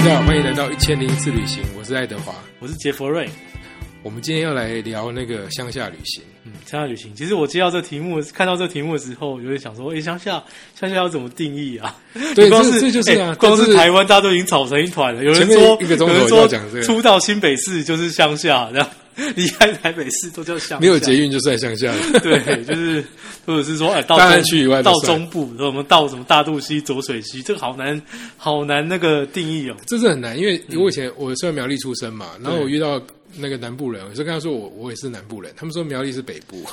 大家好，欢迎来到一千零一次旅行，我是爱德华。我是杰佛瑞。我们今天要来聊那个乡下旅行。嗯，乡下旅行，其实我接到这题目，看到这题目的时候，有点想说，哎，乡下乡下要怎么定义啊？对，光是这这就是光是是台湾，大家都已经吵成一团了。有人说，有人说出到新北市就是乡下，然后 离开台北市都叫乡下，没有捷运就算乡下了。对，就是或者是说，哎，到中区以外到中部，说我们到什么大肚溪、浊水溪，这个好难，好难那个定义哦。这是很难，因为我以前我虽然苗栗出生嘛，然后我遇到那个南部人，我就跟他说我我也是南部人，他们说苗栗是北部。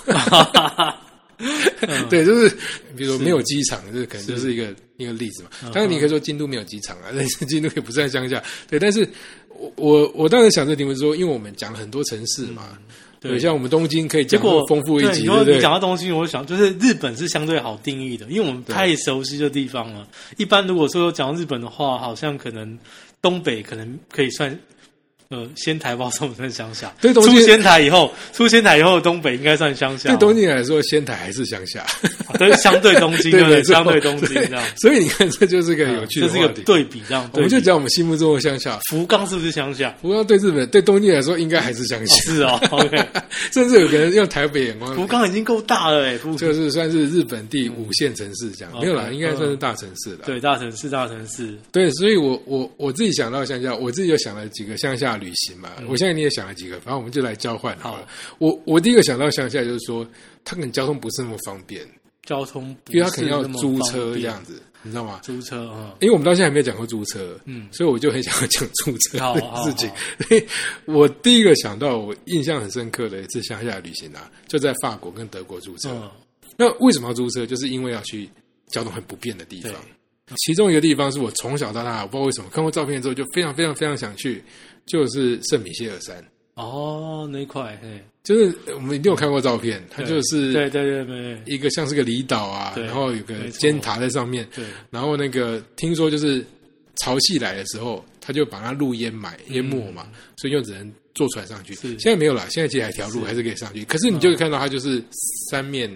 对，就是比如说没有机场，这可能就是一个一个例子嘛。当然你可以说京都没有机场啊，但是京都也不在乡下。对，但是我我我当时想这个题目是说，因为我们讲了很多城市嘛，对，像我们东京可以讲结果丰富一集，对不对？讲到东京，我想就是日本是相对好定义的，因为我们太熟悉这地方了。一般如果说讲到日本的话，好像可能东北可能可以算。呃，仙台 包算不算乡下？对东京出仙台以后，出仙台以后，东北应该算乡下。对东京来说，仙台还是乡下，对，相对东京，对不对？相对东京对这样，所以你看，这就是个有趣的这是一个。对比，这样。我们就讲我们心目中的乡下。福冈是不是乡下？福冈对日本、对东京来说，应该还是乡下，是哦，OK。甚至有个人用台北眼光，福冈已经够大了哎，福就是算是日本第五线城市这样，嗯没有啦，应该算是大城市了。对大城市，大城市，对，所以我我我自己想到乡下，我自己就想了几个乡下旅行嘛。我相信你也想了几个，反正我们就来交换好了。我我第一个想到乡下就是说，它可能交通不是那么方便，交通不因为它可能要租车这样子，你知道吗？租车啊，因为我们到现在还没有讲过租车，嗯所以我就很想要讲租车好的好事情。所以 我第一个想到我印象很深刻的一次乡下旅行啊，就在法国跟德国租车。嗯，那为什么要租车？就是因为要去交通很不便的地方。其中一个地方是我从小到大，我不知道为什么看过照片之后就非常非常非常想去，就是圣米歇尔山。哦，那一块，嘿，就是我们一定有看过照片，它就是对对对对一个像是个离岛啊，对然后有个尖塔在上面，对，然后那个听说就是潮汐来的时候，它就把它路淹埋淹没嘛，所以就只能坐船上去。现在没有了，现在其实还条路还是可以上去，可是你就会看到它就是三面。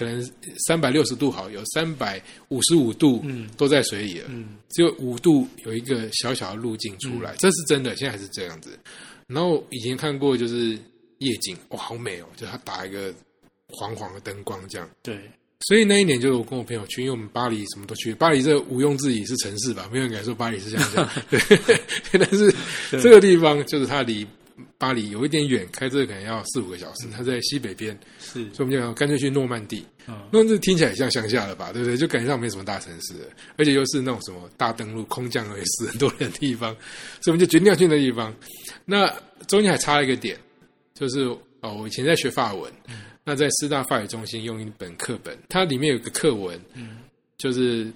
可能三百六十度好，有三百五十五度嗯都在水里了，嗯只有五度有一个小小的路径出来，这是真的，现在还是这样子。然后以前看过就是夜景，哇，好美哦！就它打一个黄黄的灯光这样。对，所以那一年就我跟我朋友去，因为我们巴黎什么都去，巴黎这毋庸置疑是城市吧，没有人敢说巴黎是乡下。对，但是这个地方就是它离巴黎有一点远，开车可能要四五个小时。它在西北边，是，所以我们就干脆去诺曼底。嗯，诺曼底听起来像乡下了吧，对不对？就感觉上没什么大城市，而且又是那种什么大登陆、空降而已死很多人的地方，所以我们就决定要去那地方。那中间还差了一个点，就是哦，我以前在学法文，那在师大法语中心用一本课本，它里面有个课文，就是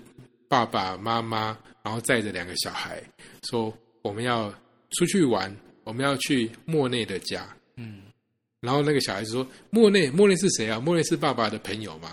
爸爸妈妈，然后载着两个小孩，说我们要出去玩，我们要去莫内的家。嗯，然后那个小孩子说：“莫内，莫内是谁啊？莫内是爸爸的朋友嘛？”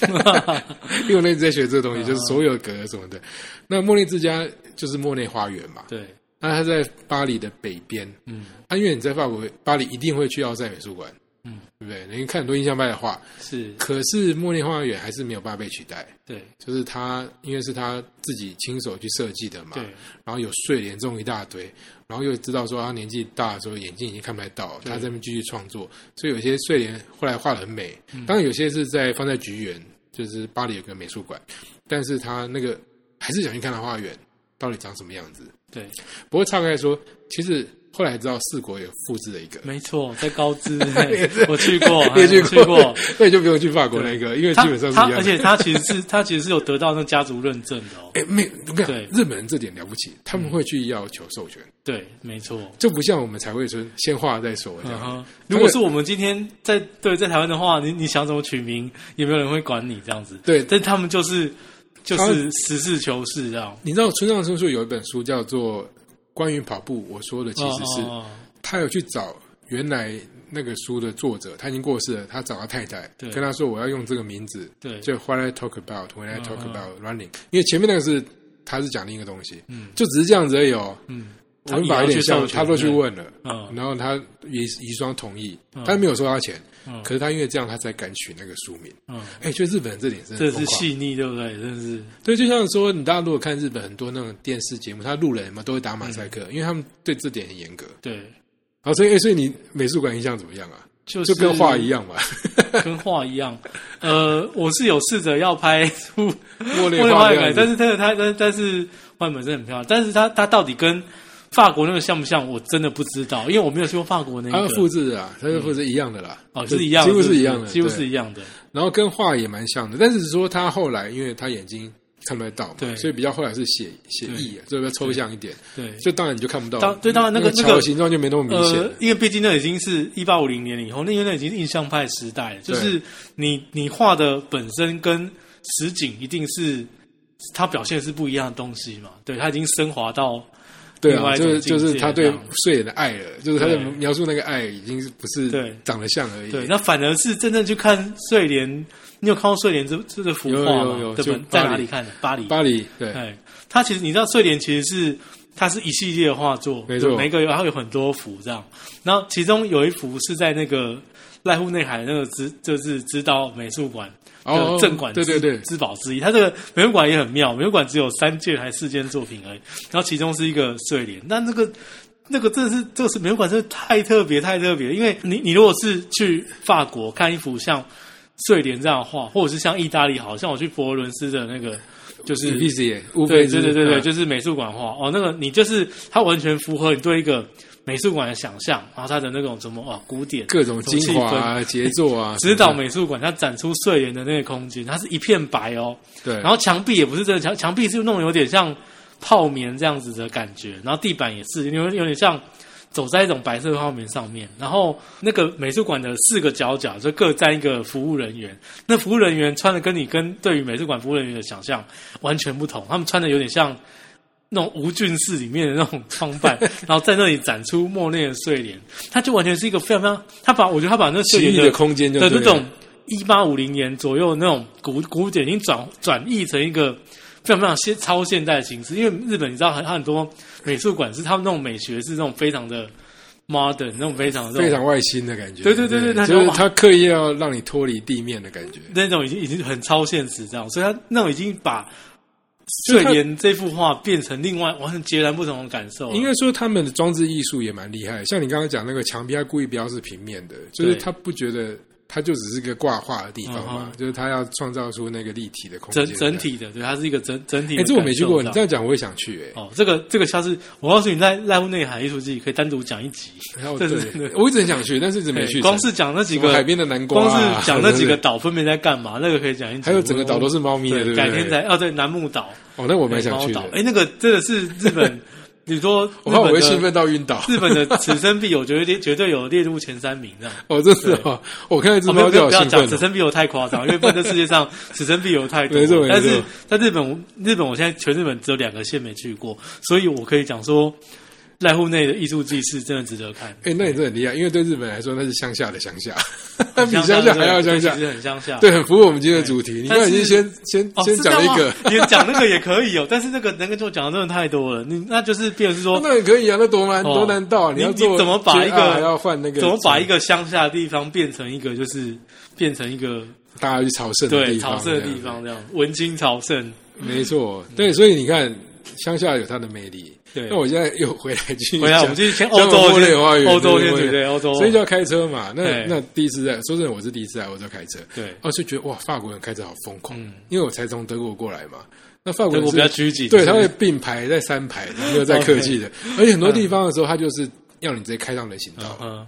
因为我那直在学这个东西，就是所有格什么的。那莫内之家就是莫内花园嘛。对，那他在巴黎的北边。嗯，啊，因为你在法国巴黎一定会去奥赛美术馆，嗯，对不对？你看很多印象派的画，是，可是莫内花园还是没有办法被取代。对就是他，因为是他自己亲手去设计的嘛，对，然后有睡莲这种一大堆，然后又知道说他年纪大的时候眼睛已经看不太到，对。他在那边继续创作，所以有些睡莲后来画的很美，嗯。当然有些是在放在菊园，就是巴黎有个美术馆，但是他那个还是想去看他花园到底长什么样子。对，不过岔开说，其实后来知道四国也复制了一个，没错，在高知，嘿我去过，你也去过。那你就不用去法国那个，因为基本上是一样而且他其实是他其实是有得到那家族认证的哦。哎，没，对，日本人这点了不起，他们会去要求授权。对，没错。就不像我们才会说先画再说这样。嗯，如果是我们今天在对在台湾的话，你你想怎么取名，也没有人会管你这样子。对但他们就是就是实事求是这样。你知道村上春树有一本书叫做《关于跑步》，我说的其实是、他有去找原来那个书的作者，他已经过世了，他找他太太，跟他说我要用这个名字，对。就 What I talk about when I talk 嗯 about running，因为前面那个是他是讲另一个东西，嗯。就只是这样子而已哦。嗯，我们把有点像，他都去问了，嗯然后他遗遗孀同意嗯，他没有收他钱，嗯可是他因为这样，他才敢取那个书名。嗯，哎，觉得日本人这点真的这是细腻，对不对？真是对，就像说，你大家如果看日本很多那种电视节目，他路人嘛都会打马赛克，嗯因为他们对这点很严格。对，好，所以哎所以你美术馆印象怎么样啊？就就跟画一，样嘛，跟画一样。呃，我是有试着要拍出茉莉花但是这个它但但是外本真的很漂亮，但是它它到底跟法国那个像不像，我真的不知道，因为我没有去过法国那它个。是复制的啊，它是复制一样的啦，哦，是一样的，几乎是一样的，几乎是一样的。然后跟画也蛮像的，但是说他后来因为他眼睛看不太到嘛，对。所以比较后来是写写意啊，所以比较抽象一点，对，就当然你就看不到，当对当然那个那那个形状就没那么明显。呃，因为毕竟那已经是一八五零年以后，那因为那已经是印象派时代了，就是你你画的本身跟实景一定是它表现是不一样的东西嘛，对，它已经升华到对啊，就是就是他对睡莲的爱了，就是他在描述那个爱已经是不是对长得像而已，对，那反而是真正去看睡莲，你有看过睡莲这这个幅画吗？有有有就对吧？在哪里看的？巴黎。巴黎对哎，它其实你知道睡莲其实是它是一系列的画作，没错对每个然后有很多幅这样，然后其中有一幅是在那个濑户内海那个知就是知道美术馆哦的镇馆之、对对对之宝之一。它这个美术馆也很妙，美术馆只有三件还四件作品而已，然后其中是一个睡莲，那那个。那个真的是，这个是美术馆，真的太特别，太特别。因为你，你如果是去法国看一幅像睡莲这样的画，或者是像意大利，好像我去佛罗伦斯的那个，就是对对对对对，啊就是美术馆画哦，那个你就是它完全符合你对一个美术馆的想象，然后它的那种什么啊古典各种精华啊、杰作啊，指导美术馆，它展出睡莲的那个空间，它是一片白哦，对，然后墙壁也不是真的墙，墙壁是弄得有点像泡棉这样子的感觉，然后地板也是有有点像走在一种白色的泡棉上面，然后那个美术馆的四个角角就各站一个服务人员，那服务人员穿的跟你跟对于美术馆服务人员的想象完全不同，他们穿的有点像。那种无菌室里面的那种装扮，然后在那里展出莫内的睡莲，他就完全是一个非常非常，他把我觉得他把那睡莲奇异的空间就对了。的这种一八五零年左右那种古古典，已经转转译成一个非常非常现超现代的形式。因为日本你知道很很多美术馆是他们那种美学是那种非常的 modern，那种非常的非常外星的感觉，对对对对他就是他刻意要让你脱离地面的感觉，那种已经已经很超现实这样，所以他那种已经把就是他睡莲这幅画变成另外完全截然不同的感受了。应该说他们的装置艺术也蛮厉害，像你刚刚讲那个墙壁，他故意不要是平面的，就是对他不觉得它就只是个挂画的地方嘛嗯，就是它要创造出那个立体的空整间。整体的，对，它是一个整整体的哎。这我没去过，你这这样讲我也想去哎。哦，这个这个下次我告诉你，在濑户内海艺术季可以单独讲一集。对对对对我一直很想去，但是一直没去。光是讲那几个海边的南瓜光啊，是讲那几个岛分别在干嘛，那个可以讲一集。还有整个岛都是猫咪的，对不对？改天再哦，对，楠木岛，哦，那我蛮想去的。哎，那个真的是日本，你说我怕我会日本的兴奋到晕倒。日本的此生必有，绝对绝对有列入前三名这样。哦，这是哦，我看到一只哦，没有猫就好不要不要讲兴奋哦。此生必有太夸张，因为不然这世界上 此生必有太多没错没错。但是在日本，日本我现在全日本只有两个县没去过，所以我可以讲说，濑户内的艺术祭是真的值得看。哎，那你真的很厉害，因为对日本来说那是乡下的乡下，比乡下还要乡下其。实很乡下。对，很符合我们今天的主题。你刚才已经先先哦，先讲了一个吗，你讲那个也可以哦，但是那个那个就讲的真的太多了，你那就是变成是说那也可以啊，那多难哦多难到啊！你要做你怎么把一个要换那个怎么把一个乡下的地方变成一个就是变成一个大家去朝圣的对地方？朝圣的地方这样，文青朝圣，没错，对，所以你看乡下有它的魅力。对。那我现在又回来继续回来讲我们继续先欧洲先欧洲先对对对。欧洲。所以就要开车嘛。那那第一次在说真的，我是第一次来欧洲开车，对，哦，就觉得哇，法国人开车好疯狂。嗯，因为我才从德国过来嘛。那法国人是比较拘谨，对，他会并排在三排，没有在 客气的。而且很多地方的时候，他就是要你直接开上人行道，嗯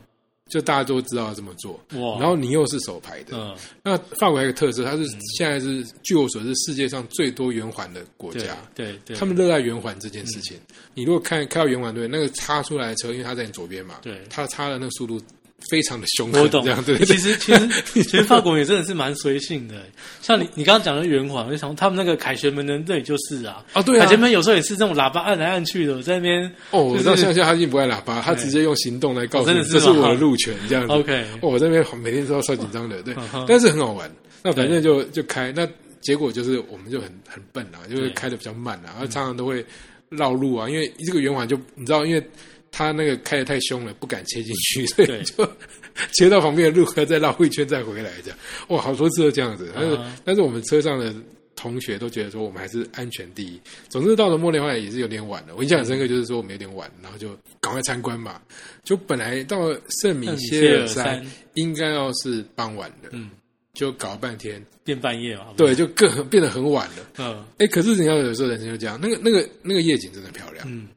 就大家都知道要这么做。然后你又是手排的，嗯。那法国还有一个特色，它是现在是据我所知世界上最多圆环的国家。对对，他们热爱圆环这件事情。你如果看开到圆环对，那个插出来的车，因为它在你左边嘛，对。它插的那个速度非常的凶狠，我懂。这样对对对。其实其实 其实法国也真的是蛮随性的，像你你刚刚讲的圆环，我就想他们那个凯旋门的那里就是啊，啊，对啊。凯，旋门有时候也是这种喇叭按来按去的，我在那边哦，我知道就是乡下他已经不爱喇叭，他直接用行动来告诉你这是我的路权，这样子。OK，哦，我这边每天都要超紧张的，对。但是很好玩。那反正就就开，那结果就是我们就很很笨啊，就是开的比较慢啊，然后常常都会绕路啊，因为这个圆环就你知道，因为他那个开的太凶了，不敢切进去，所以就 切到旁边的路，再绕一圈再回来，这样哇，好多次都这样子。但是、啊但是我们车上的同学都觉得说，我们还是安全第一。总之到了茉莉花也是有点晚了，我印象很深刻，就是说我们有点晚，然后就赶快参观嘛。就本来到圣米歇尔山应该要是傍晚的，嗯，就搞了半天，变半夜嘛，对，就更变得很晚了。嗯哎，可是你要有时候人生就这样，那个那个那个夜景真的漂亮。嗯，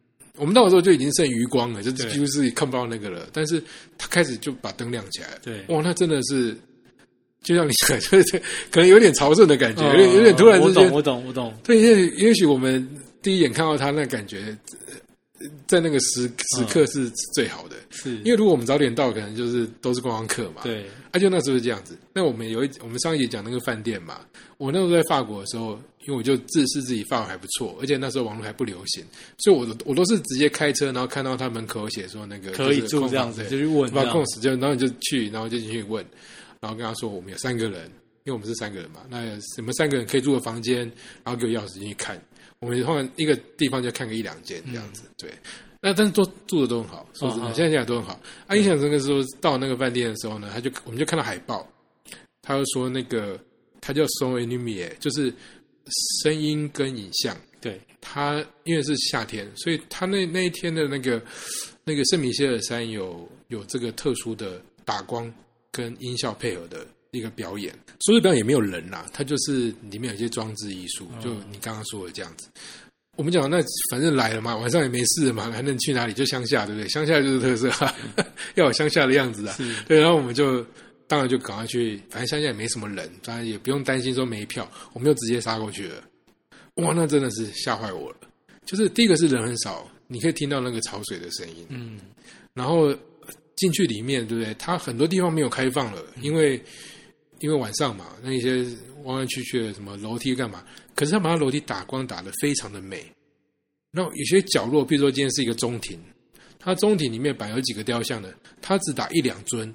我们到的时候就已经剩余光了，就对几乎是看不到那个了。但是他开始就把灯亮起来了，对，哇，那真的是就像你讲，就是可能有点朝圣的感觉，有嗯点有点突然之间我懂，我懂，我懂，对，也也许我们第一眼看到他那感觉，呃在那个时时刻是最好的。是因为如果我们早点到，可能就是都是观光客嘛。，对，啊，就那时候是这样子。那我们有一我们上一集讲那个饭店嘛，我那时候在法国的时候，因为我就自视自己法文还不错，而且那时候网络还不流行，所以我都我都是直接开车，然后看到他门口写说那个可以住这样子，就去问把空，时间，然后你就去，然后就进去问，然后跟他说我们有三个人，因为我们是三个人嘛，那什么三个人可以住的房间，然后给我钥匙进去看。我们通常一个地方就看个一两间这样子，对。那但是都住的都很好，说真的，现在现在都很好。啊，印象深刻是说到那个饭店的时候呢，他就我们就看到海报，他就说那个他叫 m i 就是声音跟影像。对，他因为是夏天，所以他那那一天的那个那个圣米歇尔山有有这个特殊的打光跟音效配合的一个表演。所以表演也没有人啦，它就是里面有一些装置艺术，就你刚刚说的这样子。我们讲那反正来了嘛，晚上也没事嘛，还能去哪里？就乡下，对不对？乡下就是特色，要有乡下的样子啊。对，然后我们就当然就赶快去，反正乡下也没什么人，当然也不用担心说没票，我们就直接杀过去了。哇，那真的是吓坏我了。就是第一个是人很少，你可以听到那个潮水的声音，嗯，然后进去里面，对不对？它很多地方没有开放了，因为因为晚上嘛，那一些弯弯曲曲的什么楼梯干嘛？可是他把它楼梯打光打的非常的美。然后有些角落，比如说今天是一个中庭，它中庭里面摆有几个雕像的，它只打一两尊，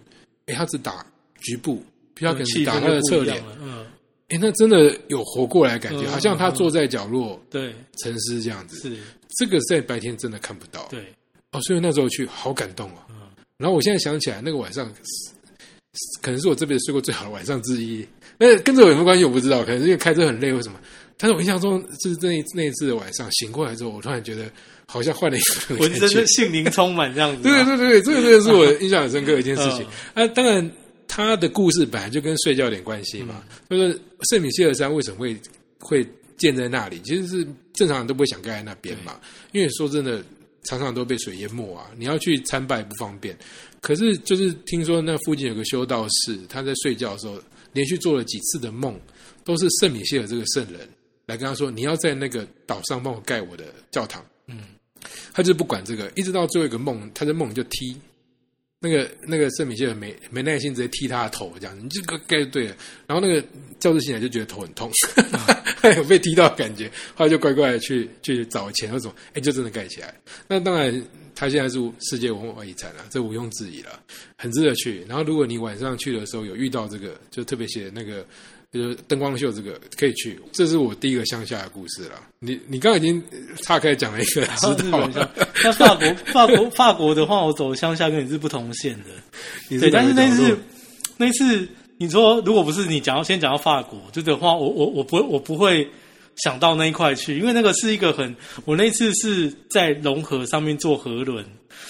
诶，它只打局部，比较可能打他的侧脸嗯，诶，那真的有活过来的感觉，嗯好像他坐在角落对，沉思这样子。是，这个在白天真的看不到。对，哦，所以那时候去好感动哦。嗯然后我现在想起来，那个晚上是可能是我这辈子睡过最好的晚上之一。那跟这有什么关系我不知道，可能是因为开车很累或什么。但是我印象中，就是那一那一次的晚上醒过来之后，我突然觉得好像换了一个 浑身的。性灵充满这样子，对对对，这个真的是我印象很深刻的一件事情 嗯。啊，当然，他的故事本来就跟睡觉有点关系嘛。就是圣米歇尔山为什么会会建在那里？其实是正常人都不会想盖在那边嘛。因为说真的，常常都被水淹没啊，你要去参拜不方便。可是就是听说那附近有个修道士，他在睡觉的时候连续做了几次的梦，都是圣米歇尔这个圣人来跟他说：“你要在那个岛上帮我盖我的教堂。”嗯，他就不管这个，一直到最后一个梦，他的梦就踢那个那个圣米歇尔没没耐心，直接踢他的头，这样你这个盖就对了。然后那个教士醒来就觉得头很痛，有被踢到的感觉，后来就乖乖的去去找钱或什么，哎，就真的盖起来。那当然，他现在是世界文化遗产了，这毋庸置疑了，很值得去。然后如果你晚上去的时候有遇到这个，就特别写那个。就是灯光秀这个可以去，这是我第一个乡下的故事了。你你刚刚已经岔开讲了一个，知道那法国法国法国的话，我走乡下跟你是不同线的。对，但是那次那次你说，如果不是你讲到先讲到法国，就的话，我我我不会我不会想到那一块去，因为那个是一个很，我那次是在龙河上面坐河轮，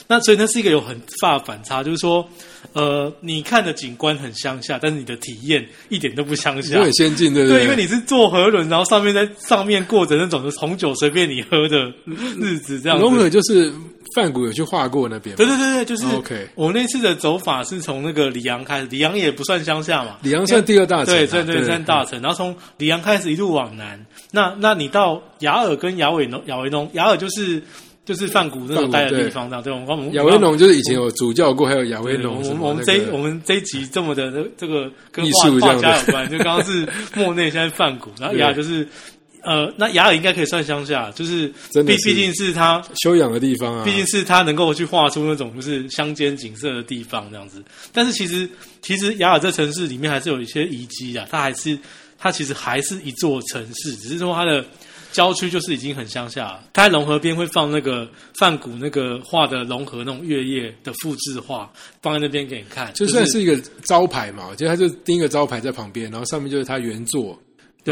那所以那是一个有很大的反差，就是说，呃，你看的景观很乡下，但是你的体验一点都不乡下就很。先进，对不对，对？因为你是坐河轮，然后上面在上面过着那种红酒随便你喝的日子，这样子。龙河就是范谷有去画过那边，对对对对，就是哦 OK 我那次的走法是从那个里昂开始，里昂也不算乡下嘛，里昂算第二大城啊，对对对，算大城，然后从里昂开始一路往南，那那你到雅尔跟雅维农，雅维农，雅尔就是就是范谷那种待的地方，这样对，我们我们亚维农就是以前有主教过，还有雅维农，我们我们这我们这一集这么的这这个跟艺画家有关，就刚刚是莫内，现在范谷，然后雅尔就是呃，那雅尔应该可以算乡下，就是毕毕竟是他修养的地方啊，毕竟是他能够去画出那种就是乡间景色的地方这样子。但是其实其实雅尔这城市里面还是有一些遗迹啊，它还是它其实还是一座城市，只是说它的郊区就是已经很乡下了。它在龙河边会放那个范古那个画的龙河那种月夜的复制画，放在那边给你看，就算是一个招牌嘛，就他就钉一个招牌在旁边，然后上面就是它原作。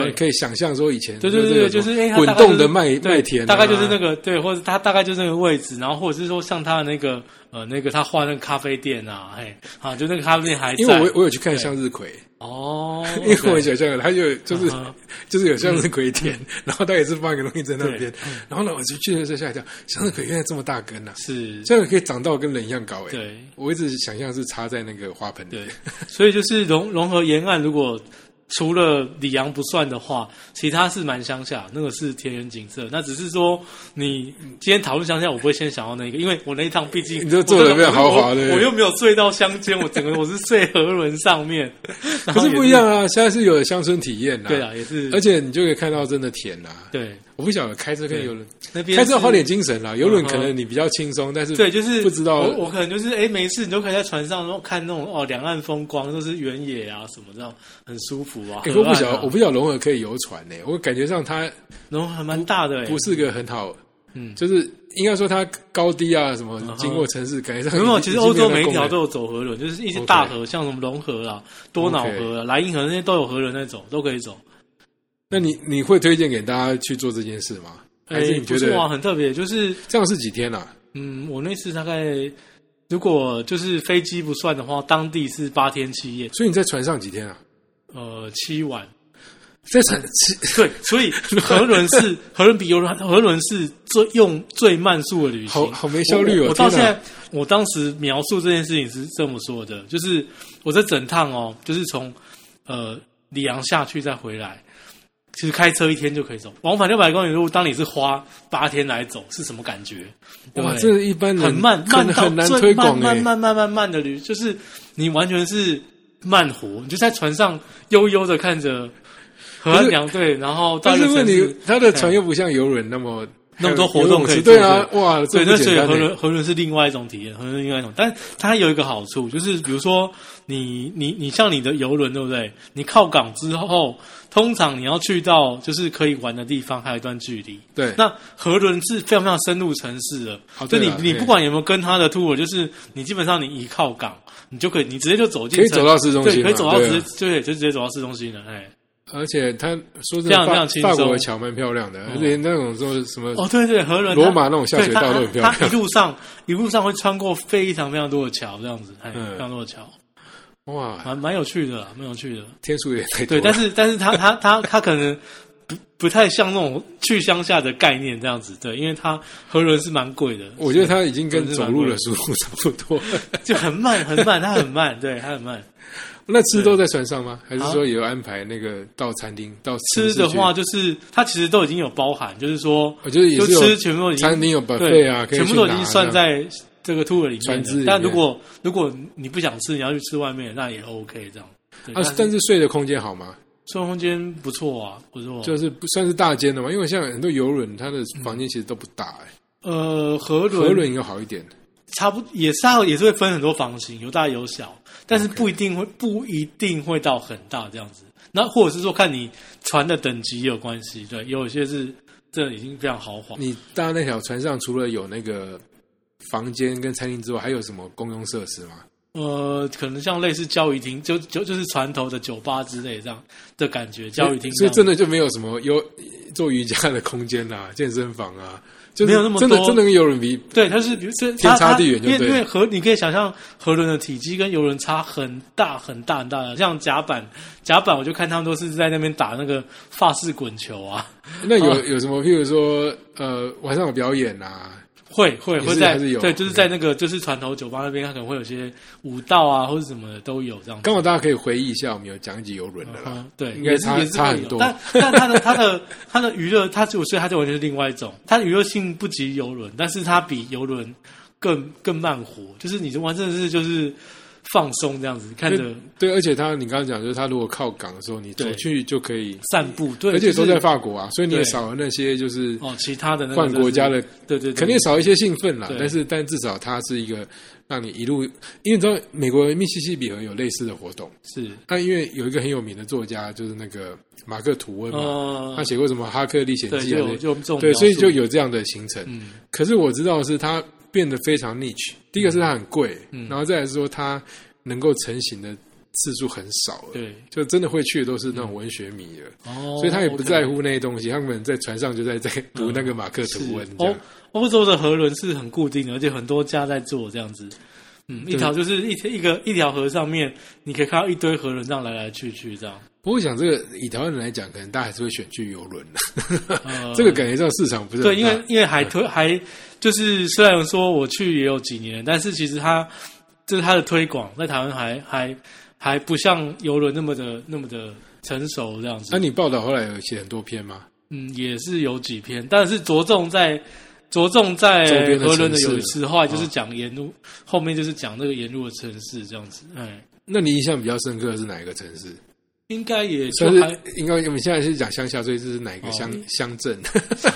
对，可以想象说以前对对对对，就是哎，滚动的麦麦田，大概就是那个对，或者他大概就是那个位置，然后或者是说像他的那个呃那个他画那个咖啡店啊，嘿。啊，就那个咖啡店还因为我我有去看向日葵。哦，因为我想象他就就是 就是有向日葵田，然后他也是放一个东西在那边，然后呢，我就去的时候吓一跳，向日葵原来这么大根呐，是。这样可以长到跟人一样高哎，对，我一直想象是插在那个花盆里，所以就是融融合沿岸如果。除了里昂不算的话，其他是蛮乡下，那个是田园景色。那只是说，你今天讨论乡下，我不会先想到那个，因为我那一趟毕竟 你就坐的比较豪华的，我又没有睡到乡间，我整个我是睡河轮上面。可是不一样啊，现在是有乡村体验呐，对啊，也是，而且你就可以看到真的田呐，对。我不晓得开车跟游轮，开车花点精神啦。游轮可能你比较轻松，但是对，就是不知道我我可能就是哎，没事你都可以在船上，然后看那种哦两岸风光，都是原野啊什么这样，很舒服啊。我不晓得，我不晓得龙河可以游船呢。我感觉上它龙河蛮大的，不是个很好，嗯，就是应该说它高低啊什么，经过城市感觉上没有。其实欧洲每一条都有走河轮，就是一些大河，像什么龙河啊、多瑙河、啊、莱茵河那些都有河轮那种，都可以走。那你你会推荐给大家去做这件事吗？还是你觉得哇很特别？就是这样是几天啊？嗯，我那次大概如果就是飞机不算的话，当地是八天七夜。所以你在船上几天啊？呃，七晚。在船七对，所以河轮是 河轮比游轮，河轮是最用最慢速的旅行，好好没效率哦。我到现在，我当时描述这件事情是这么说的，就是我这整趟哦，就是从呃里昂下去再回来。其实开车一天就可以走，往返六百公里路。当你是花八天来走，是什么感觉？哇，这一般人很慢，慢很难推广慢慢慢慢慢的旅，就是你完全是慢活，你就在船上悠悠的看着河岸两对，然后但是问题，他的船又不像游轮那么那么多活动可以对啊，哇，对，那所以河轮河轮是另外一种体验，河轮另外一种，但它有一个好处，就是比如说你你你像你的游轮对不对？你靠港之后。通常你要去到就是可以玩的地方，还有一段距离。对，那河轮是非常非常深入城市的，所以你你不管有没有跟他的 tour，就是你基本上你一靠港，你就可以你直接就走进，可以走到市中心，可以走到直接对，就直接走到市中心了。哎，而且他说这样非常轻松，法国的桥蛮漂亮的，而且那种说什么哦，对对，河轮罗马那种下水道都很漂亮。他一路上 一路上会穿过非常非常多的桥，这样子，哎，非常多的桥。哇，蛮蛮有趣的，蛮有趣的。天数也太多。对，但是但是他他他他可能不不太像那种去乡下的概念这样子，对，因为他河轮是蛮贵的。我觉得他已经跟走路的速度差不多，就很慢很慢，他很慢，对他很慢。那吃都在船上吗？还是说有安排那个到餐厅到吃的话，就是它其实都已经有包含，就是说，我觉得也是全部餐厅有保费啊，全部都已经算在。这个 tour 里面，但如果如果你不想吃，你要去吃外面，那也 OK 这样。啊，但是睡的空间好吗？睡空间不错啊，不错。就是不算是大间的嘛，因为像很多游轮，它的房间其实都不大哎。呃，河轮河轮应该好一点，差不也是也是会分很多房型，有大有小，但是不一定会不一定会到很大这样子。那或者是说看你船的等级有关系，对，有一些是这已经非常豪华。你搭那条船上除了有那个。房间跟餐厅之外，还有什么公用设施吗？呃，可能像类似教育厅，就就就是船头的酒吧之类这样的感觉。教育厅，所以真的就没有什么有做瑜伽的空间啊，健身房啊，就没有那么真的真的跟游轮比，对，它是比如说天差地远，因为因为河你可以想象河轮的体积跟游轮差很大很大很大的，像甲板甲板，我就看他们都是在那边打那个法式滚球啊。那有有什么？譬如说，呃，晚上有表演啊。会会会在对，就是在那个就是船头酒吧那边，它可能会有些舞蹈啊，或者什么的都有这样。刚好大家可以回忆一下，我们有讲几游轮的了，对，应该差差很多。但但它的它的它的娱乐，它就所以它就完全是另外一种，它的娱乐性不及游轮，但是它比游轮更更慢活，就是你这玩真的是就是放松这样子，看着对，而且他你刚刚讲，就是他如果靠港的时候，你走去就可以，散步，对，而且都在法国啊，所以你也少了那些就是哦，其他的那个换国家的，对对对，肯定少一些兴奋啦。但是但至少它是一个让你一路，因为你知道美国密西西比河有类似的活动，是。那因为有一个很有名的作家就是那个马克吐温嘛，呃他，写过什么《哈克历险，记》啊对，所以就有这样的行程。嗯。可是我知道是它变得非常 niche，第一个是它很贵，嗯然后再来是说它能够成型的次数很少了，对。就真的会去的都是那种文学迷了，哦，所以他也不在乎那些东西，他们在船上就在在读那个马克吐温欧。欧洲的河轮是很固定的，而且很多家在做这样子。嗯，一对条就是一条一个一条河上面，你可以看到一堆河轮这样来来去去这样。不过我想这个以台湾人来讲，可能大家还是会选去游轮的，呃，这个感觉上市场不是很对，因为因为海推还就是虽然说我去也有几年，但是其实它就是它的推广在台湾还还还不像游轮那么的那么的成熟这样子。那你报道后来有写很多篇吗？嗯，也是有几篇，但是着重在着重在周边的河轮的有时后来就是哦讲沿路，后面就是讲那个沿路的城市这样子。哎，那你印象比较深刻的是哪一个城市？应该也就算还是应该我们现在是讲乡下，所以这是哪一个乡、哦乡镇？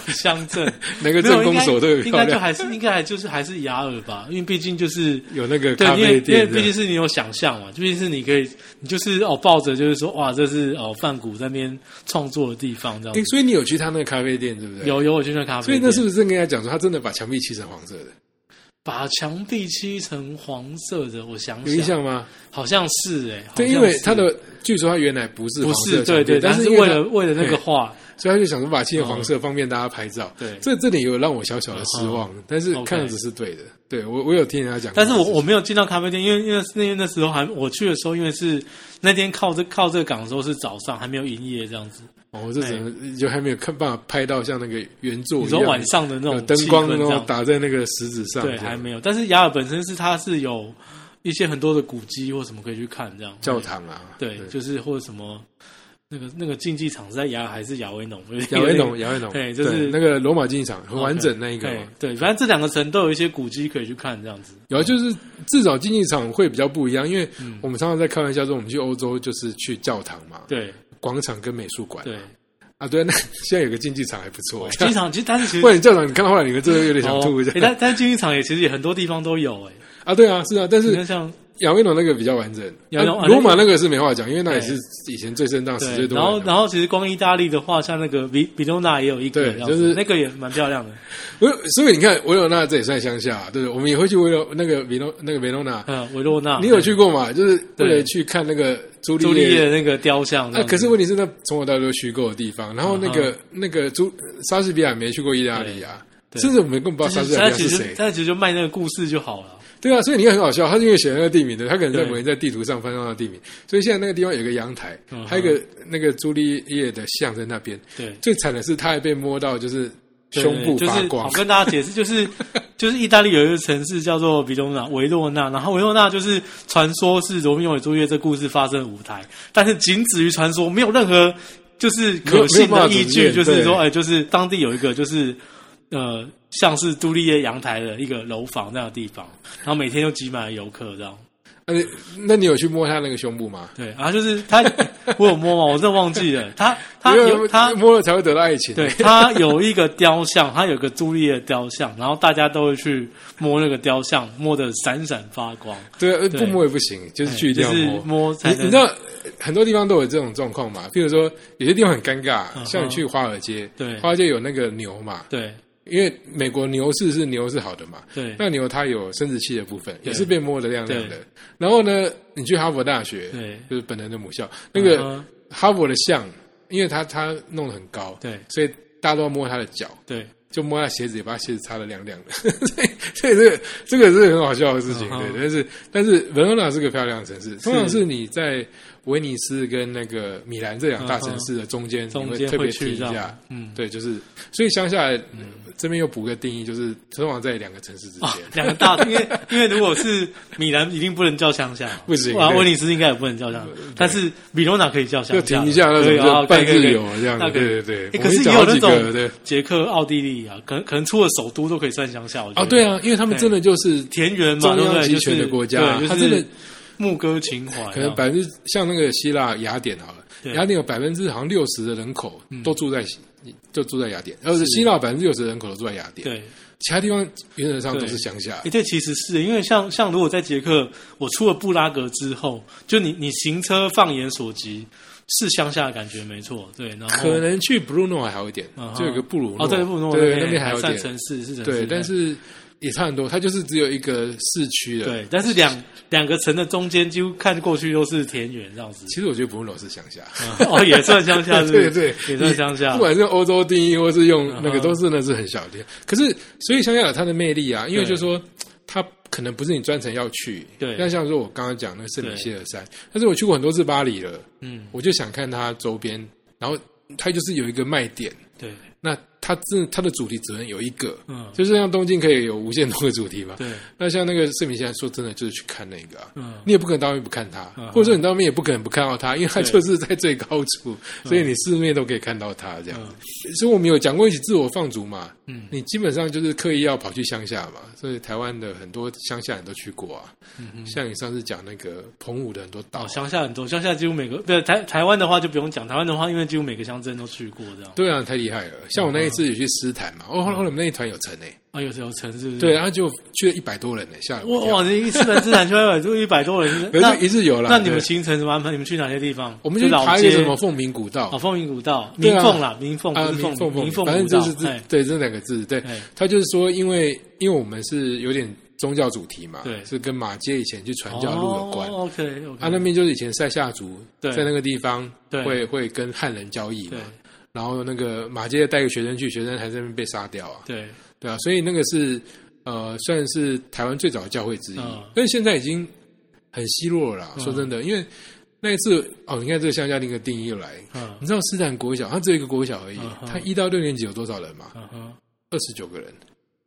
乡镇，哪个镇公所都有应该就还是应该还就是还是雅尔吧，因为毕竟就是有那个，咖啡店因为毕竟是你有想象嘛，毕竟是你可以，你就是哦抱着就是说哇，这是哦范谷在那边创作的地方这样所以你有去他那个咖啡店，对不对？。有有我去那咖啡店，所以那是不是真跟人家讲说，他真的把墙壁漆成黄色的？把墙壁漆成黄色的？我想有印象吗？好像是哎、对，因为是他的据说他原来不是不是对对，但是为了为了那个画，所以他就想说把漆成黄色，方便大家拍照。对这这点有让我小小的失望，但是看样子是对的。对我我有听人家讲但是我我没有进到咖啡店，因为因为因为那时候还我去的时候，因为是那天靠这靠这个港的时候是早上，还没有营业这样子。哦，我这只能就还没有看办法拍到像那个原作你说晚上的那种灯光然后气氛这样打在那个石子上，对，还没有。但是雅尔本身是它是有一些很多的古迹或什么可以去看，这样。教堂啊，对，就是或者什么那个那个竞技场是在雅尔还是亚维农？亚维农，亚维农，对就是那个罗马竞技场很完整那一个。嘛对。对，反正这两个城都有一些古迹可以去看，这样子。有啊，就是至少竞技场会比较不一样，因为嗯。我们常常在开玩笑说，我们去欧洲就是去教堂嘛，对。广场跟美术馆。对，啊，对，那现在有个竞技场还不错，竞技场其实但是其实 或者你教堂你看到后来，你们真的有点想哦吐这样诶但但竞技场也其实也很多地方都有哎，啊，对啊，是啊，但是像亚维农那个比较完整，罗马那个是没话讲，因为那也是以前最盛大时最对，多。然后然后其实光意大利的话，像那个比比多纳也有一个就是那个也蛮漂亮的。我所以你看维罗纳这也算乡下，对不对？我们也会去维罗那个维罗那个维罗纳，嗯，维罗纳，你有去过吗？就是为了对去看那个朱朱丽丽叶那个雕像那啊，可是问题是，那从小到大都虚构的地方。然后那个、那个朱莎士比亚没去过意大利啊，对甚至我们根本不知道莎士比他其实亚是谁。他其实就卖那个故事就好了。对啊，所以你看很好笑，他是因为写那个地名的，他可能在对某人在地图上翻到那个地名，所以现在那个地方有一个阳台，嗯还有一个那个朱丽叶的像在那边。对，最惨的是，他还被摸到就是胸部就是发光我。跟大家解释，就是 就是意大利有一个城市叫做比罗纳维洛纳，然后维洛纳就是传说是罗密欧与朱丽叶这故事发生的舞台，但是仅止于传说，没有任何就是可信的依据，就是说，哎，就是当地有一个就是呃像是杜丽叶阳台的一个楼房那样的地方，然后每天就挤满了游客这样。那你那你有去摸他那个胸部吗？对，然后就是他，我有摸吗？我真的忘记了。他他有他摸了才会得到爱情。对，他有一个雕像，他有个朱丽叶雕像，然后大家都会去摸那个雕像，摸得闪闪发光，对，不摸也不行，就是去一定就是要摸。你你知道很多地方都有这种状况嘛？比如说，有些地方很尴尬，像你去华尔街，对华尔街有那个牛嘛，对因为美国牛市是牛是好的嘛，对。那牛它有生殖器的部分，也是被摸得亮亮的。然后呢，你去哈佛大学，对。就是本人的母校，那个哈佛的像，因为它它弄得很高，对。所以大家都要摸他的脚。对。就摸他鞋子，也把鞋子擦得亮亮。的，所以所以这个这个是很好笑的事情，对。但是但是文罗纳是个漂亮的城市，通常是你在威尼斯跟那个米兰这两大城市的中间，你中间会特别会去这样停一下，嗯，对，就是所以乡下嗯这边又补个定义，就是通常在两个城市之啊间，，两个大，因为因为如果是米兰，一定不能叫乡下，不行啊，对。威尼斯应该也不能叫乡下，但是米罗纳可以叫乡就下，停一下那种半可以可以可以日游这样对对对。可是也有那种几个对。捷克、奥地利啊，可能可能出了首都都可以算乡下，哦，对啊，因为他们真的就是田园嘛，中？央集权的国家，对，他真的就是牧歌情怀，可能百分之像那个希腊雅典好了，雅典有百分之好像六十的人口都住在就住在雅典，而是。希腊百分之六十人口都住在雅典，对。其他地方原则上都是乡下。哎，对，其实是因为像像如果在捷克，我出了布拉格之后，就你你行车放眼所及是乡下的感觉，没错。对，然后。可能去布鲁诺还好一点，就有个布鲁诺，哦，对，布鲁诺对那边还有点。城市是城市，对，但是。也差很多，它就是只有一个市区的。对，但是两两个城的中间，几乎看过去都是田园这样子。其实我觉得布鲁诺是乡下，哦，也算乡下，对对，也算乡下。不管是欧洲定义，或是用那个，都是那是很小的。可是，所以乡下有它的魅力啊，因为就是说，它可能不是你专程要去。对。那像说我刚刚讲那个圣米歇尔山，但是我去过很多次巴黎了，嗯，我就想看它周边，然后它就是有一个卖点。对。那它这它的主题只能有一个，嗯，就是像东京可以有无限多个主题嘛。对。那像那个圣米现在说真的就是去看那个，嗯，你也不可能当面不看它，或者说你当面也不可能不看到它，因为它就是在最高处，所以你四面都可以看到它这样。所以我们有讲过一起自我放逐嘛，嗯，你基本上就是刻意要跑去乡下嘛，所以台湾的很多乡下人都去过啊。嗯像你上次讲那个澎湖的很多岛，乡下很多，乡下几乎每个对台台湾的话就不用讲，台湾的话因为几乎每个乡镇都去过这样。对啊，太厉害了，像我那。自己去斯坦嘛，哦，后来我们那一团有成诶，啊，有有成是不是？对，然后就去了一百多人呢，下哇哇，你一次团斯坦去了就一百多人，那一日游了。那你们行程怎么安排？你们去哪些地方？我们去爬一个什么凤鸣古道？啊，凤鸣古道，鸣凤啦，鸣凤不是凤鸣，凤反正就是这对这两个字。对，他就是说，因为因为我们是有点宗教主题嘛，对，是跟马街以前去传教路有关。OK，啊，那边就是以前塞夏族在那个地方会会跟汉人交易嘛。然后那个马街带个学生去，学生还在那边被杀掉啊！对对啊，所以那个是呃，算是台湾最早的教会之一，但是现在已经很稀落了。说真的，因为那一次哦，你看这个乡下那个定义又来，你知道斯坦国小，它只有一个国小而已，它一到六年级有多少人嘛？二十九个人。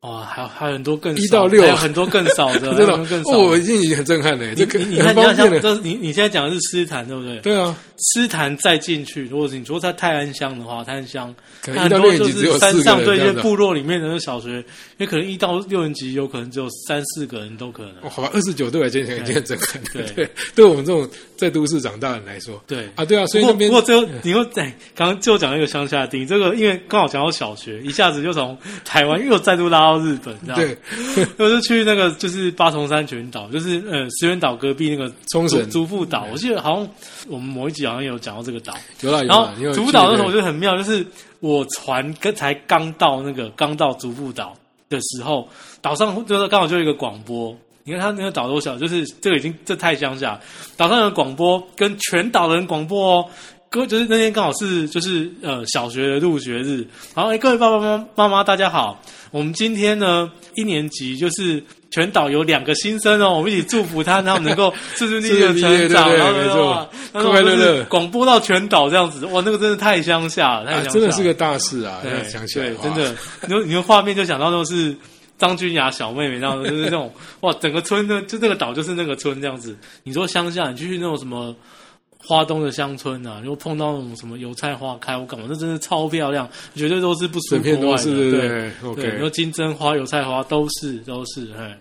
哇，还有还有很多更一到六，还有很多更少的，真的更少。我已经已经很震撼了。这个你看，你要像这，你你现在讲的是斯坦，对不对？对啊，斯坦再进去，如果是你说在泰安乡的话，泰安乡很多就是山上这些部落里面的小学，因为可能一到六年级有可能只有三四个人都可能。好吧，二十九对我来讲已经很震撼。对，对我们这种在都市长大的人来说，对啊，对啊。所以那边不过最后你又在刚刚就讲那个乡下的定，这个因为刚好讲到小学，一下子就从台湾又再度拉到日本，对。我是去那个，就是八重山群岛，就是呃石原岛隔壁那个冲绳竹富岛。我记得好像我们某一集好像有讲到这个岛。有啦，然后竹富岛那时候我觉得很妙，就是我船刚才刚到那个刚到竹富岛的时候，岛上就是刚好就一个广播。你看他那个岛多小，就是这个已经这太乡下。岛上有广播，跟全岛的人广播哦。各就是那天刚好是就是呃小学的入学日，然后哎各位爸爸妈妈妈大家好，我们今天呢一年级就是全岛有两个新生哦，我们一起祝福他，他们能够顺顺利利的成长，然后快快乐乐广播到全岛这样子，哇那个真的太乡下了，太乡下，真的是个大事啊！想起来真的，你你的画面就想到都是张君雅小妹妹那样，就是那种哇整个村呢就那个岛就是那个村这样子，你说乡下你去那种什么？花东的乡村啊，又碰到那种什么油菜花开，我感觉那真的超漂亮，绝对都是不输国外的。对对，然后金针花、油菜花都是都是，哎，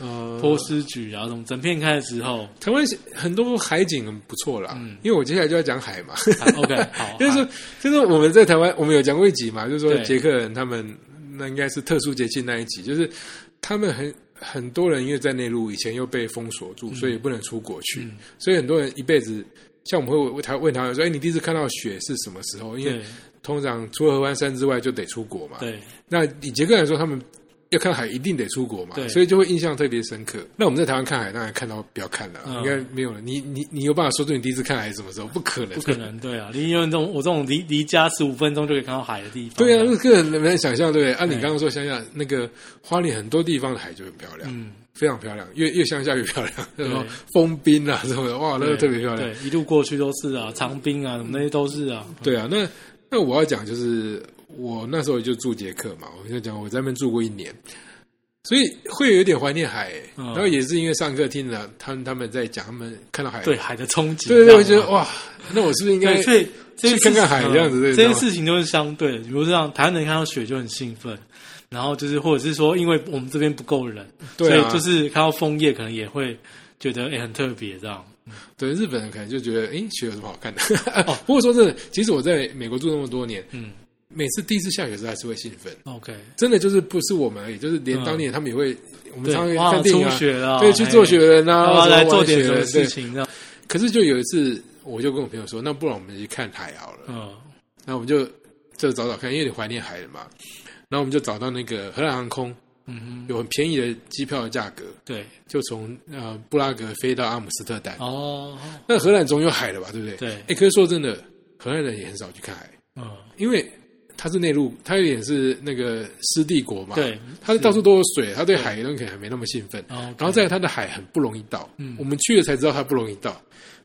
呃，波斯菊啊，什么整片开的时候，台湾很多海景很不错啦。嗯，因为我接下来就要讲海嘛。OK，好，就是，就是我们在台湾，我们有讲过一集嘛，就是说捷克人他们那应该是特殊节气那一集，就是他们很很多人因为在内陆以前又被封锁住，所以不能出国去，所以很多人一辈子。像我们会问他问他说：“哎，你第一次看到雪是什么时候？”因为通常除了合欢山之外，就得出国嘛。对。那以杰克来说，他们要看海，一定得出国嘛。对。所以就会印象特别深刻。那我们在台湾看海，当然看到不要看了，应该没有了。你你你有办法说出你第一次看海是什么时候？不可能，不可能。对啊，你有这种我这种离离家十五分钟就可以看到海的地方。对啊，那个人能不能想象？对不对？啊，你刚刚说想想那个花莲很多地方的海就很漂亮。嗯。非常漂亮，越越乡下越漂亮。什么封冰啊什么的，哇，那个特别漂亮。对，一路过去都是啊，长冰啊，什么那些都是啊。对啊，那那我要讲就是，我那时候就住捷克嘛，我就讲我在那边住过一年，所以会有点怀念海。然后也是因为上课听了他们他们在讲，他们看到海，对海的憧憬。对对，我觉得哇，那我是不是应该去看看海这样子？这些事情都是相对的，比如像台湾人看到雪就很兴奋。然后就是，或者是说，因为我们这边不够人，所以就是看到枫叶可能也会觉得也很特别这样。对日本人可能就觉得，诶，雪有什么好看的？哦，不过说真的，其实我在美国住那么多年，嗯每次第一次下雪的时候还是会兴奋，，OK，真的就是不是我们而已，就是连当年他们也会，我们对常常看电影啊初，雪了，对，去做雪人啊，要不要来做点什么。事情这样？可是就有一次，我就跟我朋友说，那不然我们去看海好了。嗯那我们就就找找看，因为你怀念海了嘛。然后我们就找到那个荷兰航空嗯哼有很便宜的机票的价格，对，就从呃布拉格飞到阿姆斯特丹。哦，那荷兰总有海的吧，对不对？对哎，可是说真的，荷兰人也很少去看海，嗯，因为它是内陆，它有点是那个湿地国嘛，对，它到处都有水，它对海的东西可能还没那么兴奋。然后然后再来它的海很不容易到，嗯我们去了才知道它不容易到，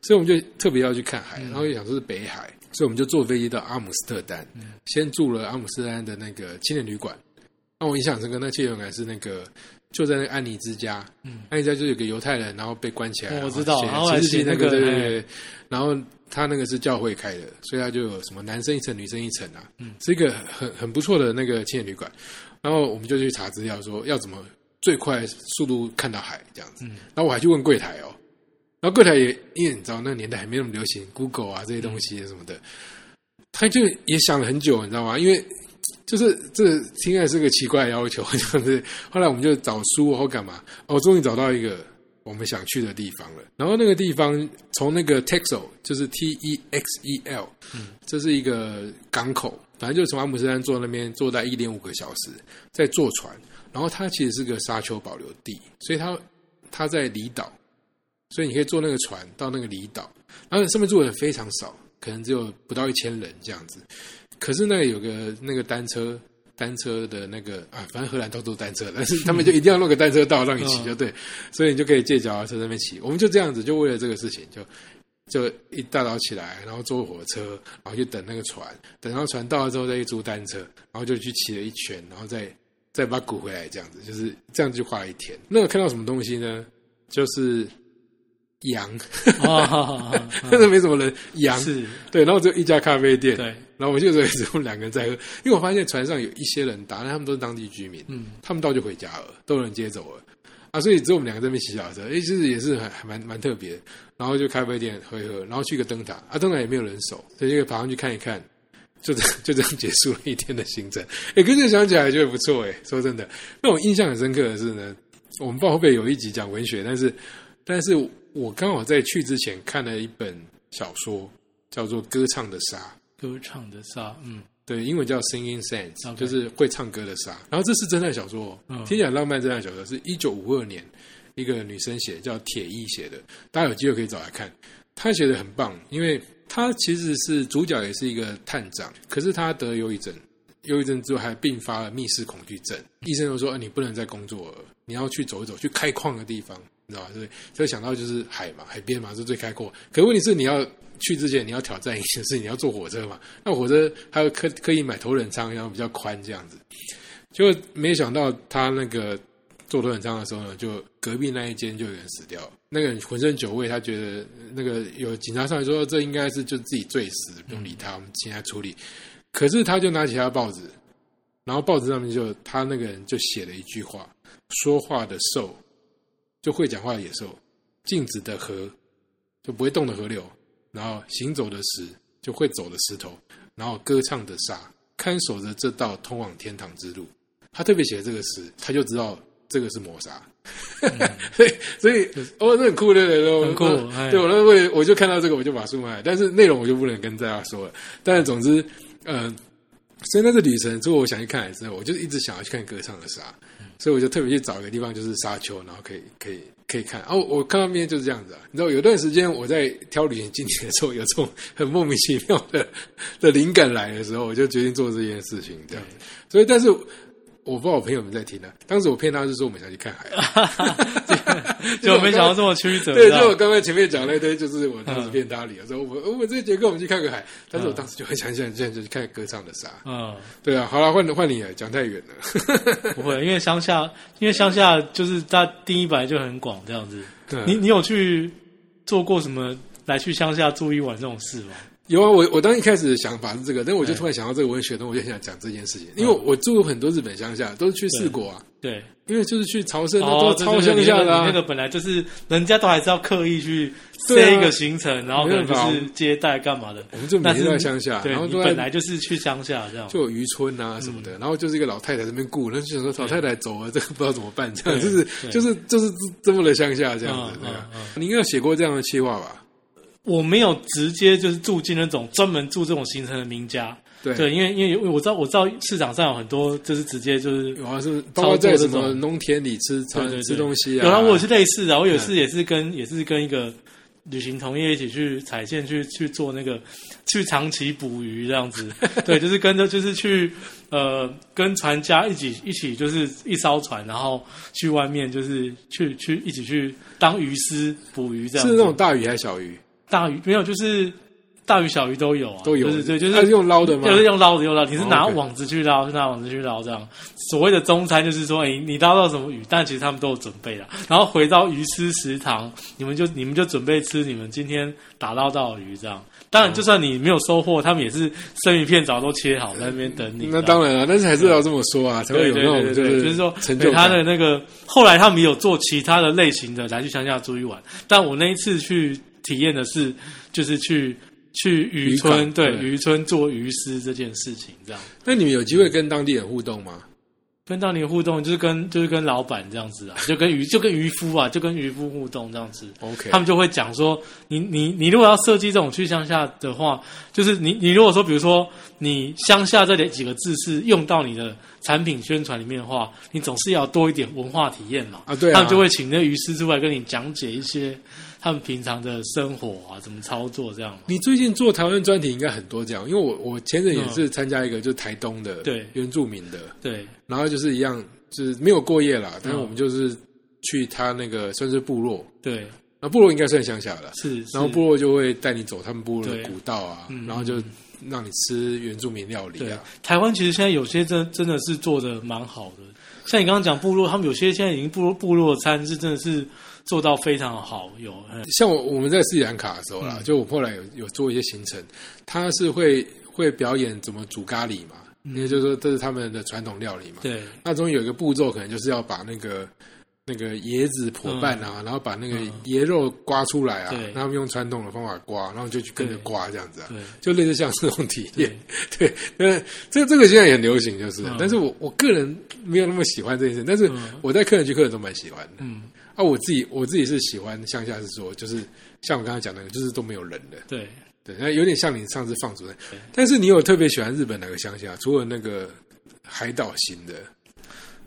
所以我们就特别要去看海，然后就想说是北海，所以我们就坐飞机到阿姆斯特丹，先住了阿姆斯特丹的那个青年旅馆。那我印象很深刻，那青年旅馆是那个就在那个安妮之家，嗯。安妮之家就是有个犹太人，然后被关起来，哦我知道写然后还写日记那个哎对对对，然后他那个是教会开的，所以他就有什么男生一层，女生一层啊，嗯。是一个很很不错的那个青年旅馆。然后我们就去查资料，说要怎么最快速度看到海这样子。嗯。然后我还去问柜台哦，然后柜台也因为你知道那个年代还没那么流行 Google 啊这些东西什么的，他就也想了很久，你知道吗？因为就是这听起来是个奇怪的要求，这样子。后来我们就找书或干嘛，哦，终于找到一个我们想去的地方了。然后那个地方从那个 Texel 就是 T E X E L，嗯，这是一个港口，反正就是从阿姆斯特丹坐那边坐在一点五个小时，在坐船。然后它其实是个沙丘保留地，所以它它在离岛，所以你可以坐那个船到那个离岛，然后上面住的人非常少，可能只有不到一千人这样子。可是那个有个那个单车单车的那个啊，反正荷兰到处都单车，但是他们就一定要弄个单车道让你骑，就对，所以你就可以借脚踏车在那边骑。我们就这样子，就为了这个事情，就就一大早起来，然后坐火车，然后就等那个船，等到船到了之后再去租单车，然后就去骑了一圈，然后再再把它鼓回来，这样子，就是这样就花了一天。那个看到什么东西呢？就是羊，啊，真的没什么人，羊。是，对，然后只有一家咖啡店，对，然后我就只有只有两个人在喝，因为我发现船上有一些人打，但他们都是当地居民，嗯，他们到就回家了，都有人接走了。啊，所以只有我们两个在那边洗脚踏车，诶，其实也是还还蛮蛮特别。然后就咖啡店喝一喝，然后去个灯塔啊，灯塔也没有人守，所以就爬上去看一看，就这就这样结束了一天的行程。哎，跟这想起来觉得不错哎，说真的，那我印象很深刻的是呢，我们报后背有一集讲文学，但是但是我刚好在去之前看了一本小说，叫做《歌唱的沙》。歌唱的沙，嗯，对，英文叫 Singing Saints，、OK 就是会唱歌的沙。然后这是侦探小说，嗯听起来浪漫侦探小说，是一九五二年一个女生写，叫铁一写的，大家有机会可以找来看。她写的很棒，因为她其实是主角，也是一个探长，可是她得忧郁症，忧郁症之后还并发了密室恐惧症，医生都说，哎，你不能再工作了，你要去走一走，去开矿的地方，你知道吧？所以所以想到就是海嘛，海边嘛是最开阔。可问题是你要去之前，你要挑战一件事，你要坐火车嘛。那火车还有刻刻意买头等舱，然后比较宽这样子。就没想到他那个坐头等舱的时候呢，就隔壁那一间就有人死掉。那个人浑身酒味，他觉得那个有警察上来说这应该是就自己醉死，不用理他，我们请他处理。可是他就拿起他的报纸，然后报纸上面就他那个人就写了一句话：说话的兽，就会讲话的野兽，静止的河，就不会动的河流，然后行走的石，就会走的石头，然后歌唱的沙，看守着这道通往天堂之路。他特别写了这个诗，他就知道这个是抹杀。所以，所以，哦，这很酷的人哦，很酷对我那为我就看到这个，我就把书买了，但是内容我就不能跟大家说了。但是总之，呃，所以那次旅程之后，我想去看海之后，我就一直想要去看歌唱的沙，所以我就特别去找一个地方，就是沙丘，然后可以可以可以看。哦，我看到面就是这样子啊。你知道，有段时间我在挑旅行景点的时候，有这种很莫名其妙的的灵感来的时候，我就决定做这件事情，这样子。所以，但是。我不知道我朋友们在听呢、当时我骗他是说我们想去看海，结果没想到这么曲折，对，就我刚才前面讲那堆，就是我当时骗他理由，说我们我们这节课我们去看个海，但是我当时就很想想，现在就去看歌唱的沙。嗯，对啊，好了，换换你了，讲太远了。不会，因为乡下，因为乡下就是它定义本来就很广，这样子。对你你有去做过什么来去乡下住一晚这种事吗？有啊，我我当一开始的想法是这个，但我就突然想到这个文学东，我就想讲这件事情，因为我住过很多日本乡下，都是去四国啊，对，因为就是去朝圣，那哦，都超乡下的那个本来就是人家都还是要刻意去塞一个行程，然后可能没办法就是接待干嘛的。我们就每天在乡下，然后都本来就是去乡下这样。就有渔村啊什么嗯。的，然后就是一个老太太在那边顾，那就想说老太太走了，这个不知道怎么办，这样就是就是就是这么的乡下这样子嗯，对啊你应该有写过这样的企划吧？我没有直接就是住进那种专门住这种行程的名家，对。对，因为因为我知道我知道市场上有很多就是直接就是有啊，是包括在什么农田里吃吃东西啊，有啊，我也是类似的，我有一次也是跟也是跟一个旅行同业一起去踩线去去做那个去长期捕鱼这样子，对，就是跟着就是去呃跟船家一起一起就是一艘船，然后去外面就是去去一起去当鱼师捕鱼这样是，那种大鱼还是小鱼大鱼没有就是。大鱼小鱼都有啊，都有，就是对，就它是用捞的吗？就是用捞的用捞，你是哦拿网子去捞，是拿网子去捞这样。所谓的中餐就是说，哎、你捞到什么鱼，但其实他们都有准备了。然后回到鱼师食堂，你们就你们就准备吃你们今天打捞到的鱼这样。当然，就算你没有收获，他们也是生鱼片早都切好在那边等你。那当然了，但是还是要这么说啊，才会有那对对对对对，种是就是说成就。他的那个后来他们有做其他的类型的来去乡下住一晚，但我那一次去体验的是就是去去渔渔村港对对渔村做鱼师这件事情这样。那你们有机会跟当地人互动吗？跟当地人互动就是跟就是跟老板这样子啊，就跟渔 就跟渔夫啊，就跟渔夫互动这样子。OK，他们就会讲说，你你你如果要设计这种去乡下的话，就是你你如果说，比如说你乡下这几个字是用到你的产品宣传里面的话，你总是要多一点文化体验嘛。啊对啊他们就会请那个鱼师出来跟你讲解一些他们平常的生活啊，怎么操作这样。你最近做台湾专题应该很多这样，因为我我前阵也是参加一个就是台东的对。原住民的，对。然后就是一样就是没有过夜啦，但是嗯我们就是去他那个算是部落，对，那部落应该算乡下了，是。然后部落就会带你走他们部落的古道啊嗯，然后就让你吃原住民料理对。啊，，台湾其实现在有些真真的是做的蛮好的，像你刚刚讲部落，他们有些现在已经部落部落餐是真的是做到非常好，有嗯像我我们在斯里兰卡的时候啦，嗯。就我后来有有做一些行程，他是会会表演怎么煮咖喱嘛，因为就是说这是他们的传统料理嘛。对。那中间有一个步骤，可能就是要把那个那个椰子破瓣啊，然后把那个嗯。椰肉刮出来啊，对。让他们用传统的方法刮，然后就去跟着刮这样子啊，对。就类似像这种体验。对，那这这个现在也很流行，就是，嗯。但是我我个人没有那么喜欢这件事，但是嗯。我在客人去，客人都蛮喜欢的。嗯啊，我自己我自己是喜欢乡下，是说就是像我刚才讲的，就是都没有人的，对。对，那有点像你上次放逐的。但是你有特别喜欢日本哪个乡下？除了那个海岛型的，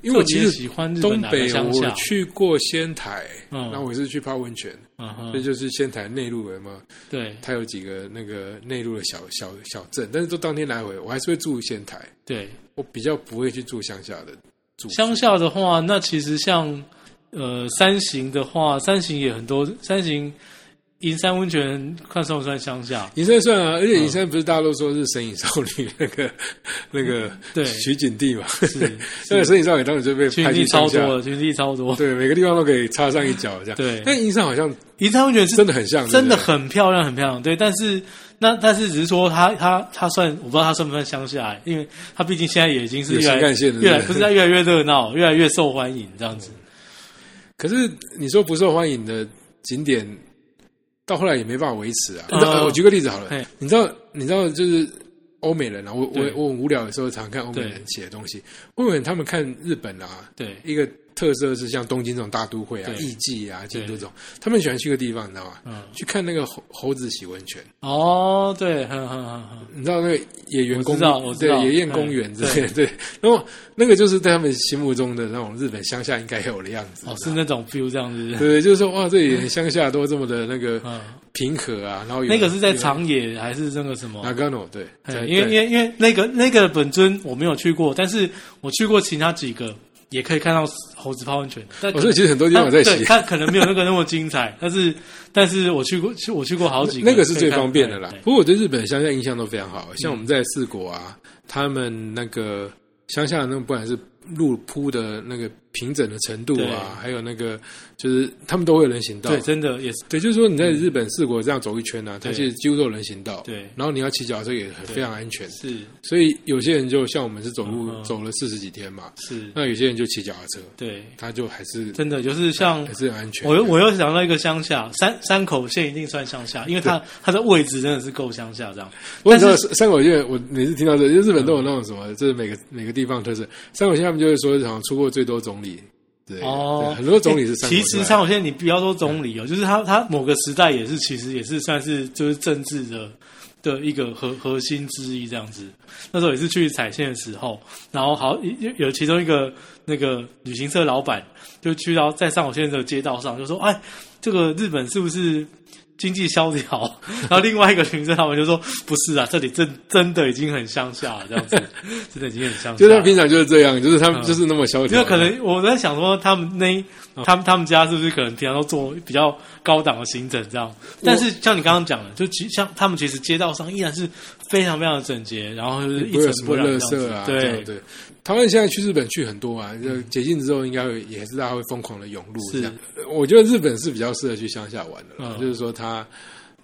因为我其实喜欢东北我去过仙台，嗯然后我是去泡温泉，嗯哼这就是仙台内陆的嘛，对它有几个那个内陆的小小小镇，但是都当天来回，我还是会住仙台，对。我比较不会去住乡下的住乡下的话，那其实像呃山形的话，山形也很多，山形银山温泉看算不算乡下？银山算啊，而且银山不是大家都说是神隐少女那个 那个对取景地嘛？是 那个神隐少女当时就被拍去乡下，超多的，群地超多。对，每个地方都可以插上一脚 这样。对但银山好像银山温泉是真的很像，真的很漂亮，很漂亮。对，但是那但是只是说它它它算我不知道它算不算乡下，因为它毕竟现在也已经是有越来越来不是在越来越热闹，越来越受欢迎这样子。可是你说不受欢迎的景点，到后来也没办法维持啊。我举个例子好了，你知道你知道就是欧美人啊，我我我很无聊的时候常看欧美人写的东西，欧美人他们看日本啊，对。一个特色是像东京这种大都会啊、对。艺伎啊、京都这种，他们喜欢去个地方，你知道吗？嗯，去看那个猴猴子洗温泉，哦，对，你知道那个野园？公对野燕公园之类的，对，然后那个就是在他们心目中的那种日本乡下应该有的样子。哦，是那种 feel 这样子。对，就是说哇，这里乡下都这么的那个嗯，平和啊，然后有那个是在长野还是那个什么？Nagano 对，在哎因为因为因为那个那个本尊我没有去过，但是我去过其他几个，也可以看到猴子泡温泉。但我说其实很多地方有在洗，对它可能没有那个那么精彩，但是但是我去过，去我去过好几个，那个是最方便的啦。不过我对日本乡下印象都非常好，像我们在四国啊，他们那个乡下的那种不管是路铺的那个平整的程度啊，还有那个就是他们都会有人行道。对，真的也是。对，就是说你在日本四国这样走一圈呢、啊，它对其实几乎都有人行道。对。然后你要骑脚踏车也很非常安全，是。所以有些人就像我们是走路、走了四十几天嘛，是，那有些人就骑脚踏车，对，他就还是真的就是像还是很安全。我又我又想到一个乡下，山山口县一定算乡下，因为它它的位置真的是够乡下这样。我知道但是山口县，我每次听到这，就日本都有那种什么，就是每个每个地方特色。山口县他们就会说，好像出过最多总理，对，哦，很多总理是其。实山口县你不要说总理哦，就是他他某个时代也是其实也是算是就是政治的的一个核核心之一这样子。那时候也是去踩线的时候，然后好有有其中一个那个旅行社老板就去到在山口县的街道上就说：“哎，这个日本是不是？”经济萧条，然后另外一个旅行社老板就说：“不是啊，这里真真的已经很乡下了，这样子，真的已经很乡下。”就是他平常就是这样，就是他们嗯就是那么萧条。因为可能我在想说，他们那他们他们家是不是可能平常都做比较高档的行程这样？但是像你刚刚讲的，就其像他们其实街道上依然是非常非常的整洁，然后就是一尘不染垃这样子对对。台湾现在去日本去很多啊，就解禁之后应该会也是大家会疯狂的涌入是这样。我觉得日本是比较适合去乡下玩的，嗯就是说它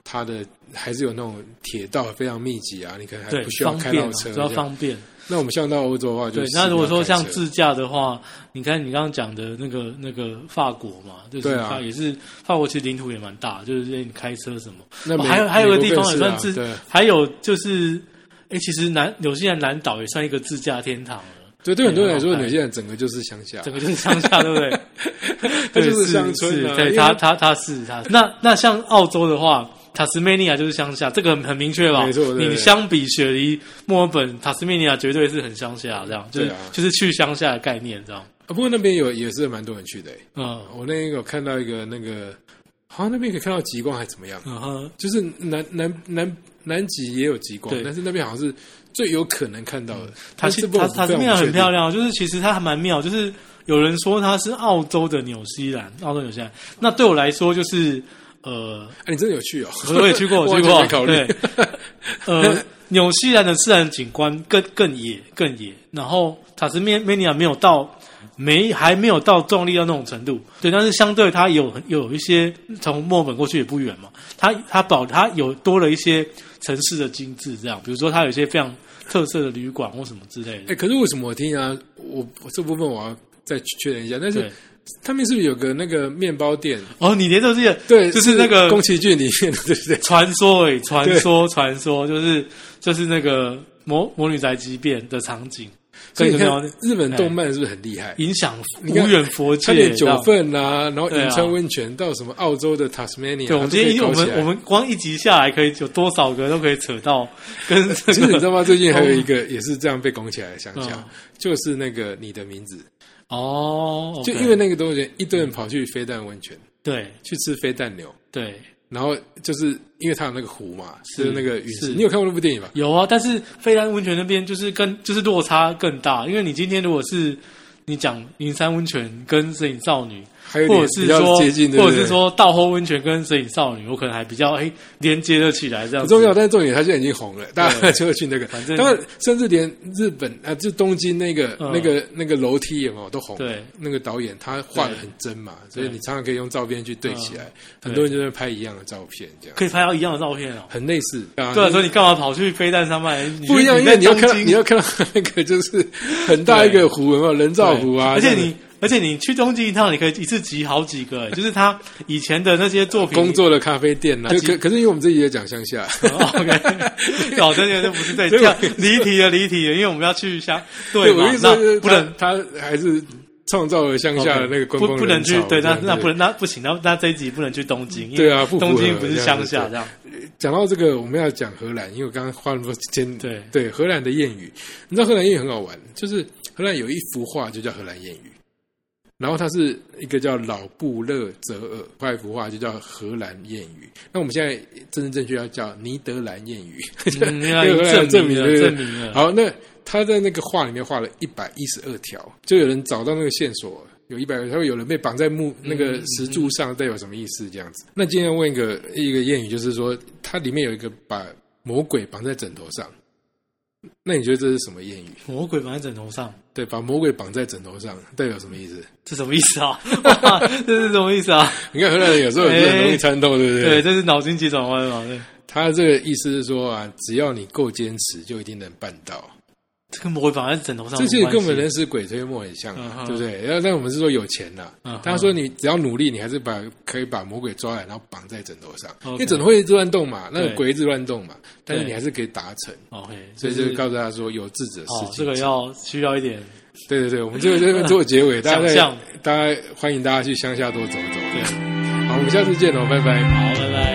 它的还是有那种铁道非常密集啊，你可能还不需要开到车主要。方便。那我们像到欧洲的话，就对，那如果说像自驾的话，你看你刚刚讲的那个那个法国嘛，就是对啊也是法国其实领土也蛮大，就是你开车什么。那还有还有个地方也算是啊还有就是，哎，其实南纽西兰南岛也算一个自驾天堂了。对对，对很多人来说，很好开纽西兰整个就是乡下，整个就是乡下，对不对？它就是对乡村对他他他是他。那那像澳洲的话，塔斯梅尼亚就是乡下，这个很很明确吧？没错对你相比雪梨、墨尔本，塔斯梅尼亚绝对是很乡下，这样就是、啊就是去乡下的概念，这样。啊，不过那边有也是蛮多人去的欸。嗯我那天有看到一个那个，好像那边可以看到极光还怎么样？嗯哼，就是南南南南极也有极光，但是那边好像是最有可能看到的。塔西塔塔斯梅尼亚很漂亮，就是其实它还蛮妙，就是有人说它是澳洲的纽西兰，澳洲纽西兰。那对我来说就是呃，哎，你真的有去哦？我也去过，我去过，考虑。对，呃，纽西兰的自然景观更更野更野，然后塔斯梅梅尼亚没有到没还没有到壮丽到那种程度，对，但是相对它有有一些从墨尔本过去也不远嘛，它它保它有多了一些城市的精致，这样，比如说它有一些非常特色的旅馆或什么之类的，哎，可是为什么我听啊？我我这部分我要再确认一下。但是，他们是不是有个那个面包店？哦，你连这些对，就是那个宫崎骏里面的，对不对？传说诶，传说传说就是就是那个魔魔女宅急便的场景，所以你看日本动漫是不是很厉害？影响无远佛界，差点九份啊，然后银川温泉到什么澳洲的 Tasmania，对，我们今天我们我们们光一集下来，可以有多少个都可以扯到 跟这个其实你知道吗？最近还有一个 也是这样被拱起来的乡下嗯，就是那个你的名字，哦，就因为那个东西，一堆人跑去飞弹温泉对。去吃飞弹牛，对然后就是因为它有那个湖嘛，是是那个陨石。是你有看过那部电影吗？有啊，但是飞丹温泉那边就是跟就是落差更大，因为你今天如果是你讲云山温泉跟摄影少女，还有是说接近，对对或者是说道后温泉跟神隐少女，我可能还比较哎连接了起来这样子重要，但是重点它现在已经红了，大家 就会去那个。反正当然，甚至连日本啊，就东京那个、嗯那个那个楼梯有没有都红？对，那个导演他画的很真嘛，所以你常常可以用照片去对起来。嗯很多人就会拍一样的照片，这样可以拍到一样的照片哦。很类似。啊对啊，所以你干嘛跑去飞弹上卖？你不一样，因为你要看你要看到那个就是很大一个湖，有没有人造湖啊？而且你，而且你去东京一趟，你可以一次集好几个，就是他以前的那些作品。工作的咖啡店呐、啊可可可是因为我们这一节讲乡下，哦 OK，哦，这个这不是对，这样离题了，离题了，因为我们要去乡，对嘛我意？思不能他他还是创造了乡下的那个观光不不能去对，那那不能那不行，那那这一集不能去东京，因为对啊不东京不是乡下这样。讲到这个，我们要讲荷兰，因为我刚刚花了那么多时间。对对，荷兰的谚语，你知道荷兰谚语很好玩，就是荷兰有一幅画就叫荷兰谚语，然后它是一个叫老布勒泽尔画一幅画就叫荷兰谚语。那我们现在真正正确要叫尼德兰谚语。证明了，证明了。好，那他在那个画里面画了一百一十二条，就有人找到那个线索，有一百，他会有人被绑在木那个石柱上，代表什么意思？这样子。那今天问一个一个谚语，就是说它里面有一个把魔鬼绑在枕头上，那你觉得这是什么谚语？魔鬼绑在枕头上，对，把魔鬼绑在枕头上，代表什么意思？这什么意思啊？这是什么意思啊？你看荷兰人有时候也是很容易参透，对不对？对，这是脑筋急转弯嘛？对。他这个意思是说啊，只要你够坚持，就一定能办到。这个魔鬼绑在枕头上，这其实跟我们人死鬼推磨很像，对不对？然后，但我们是说有钱呐。他说你只要努力，你还是把可以把魔鬼抓来，然后绑在枕头上，因为枕头会一直乱动嘛，那个鬼一直乱动嘛，但是你还是可以达成。OK，所以就告诉他说有智者事情。这个要需要一点。对对对，我们这个这边做结尾，大家大家欢迎大家去乡下多走走。好，我们下次见喽，拜拜。好，拜拜。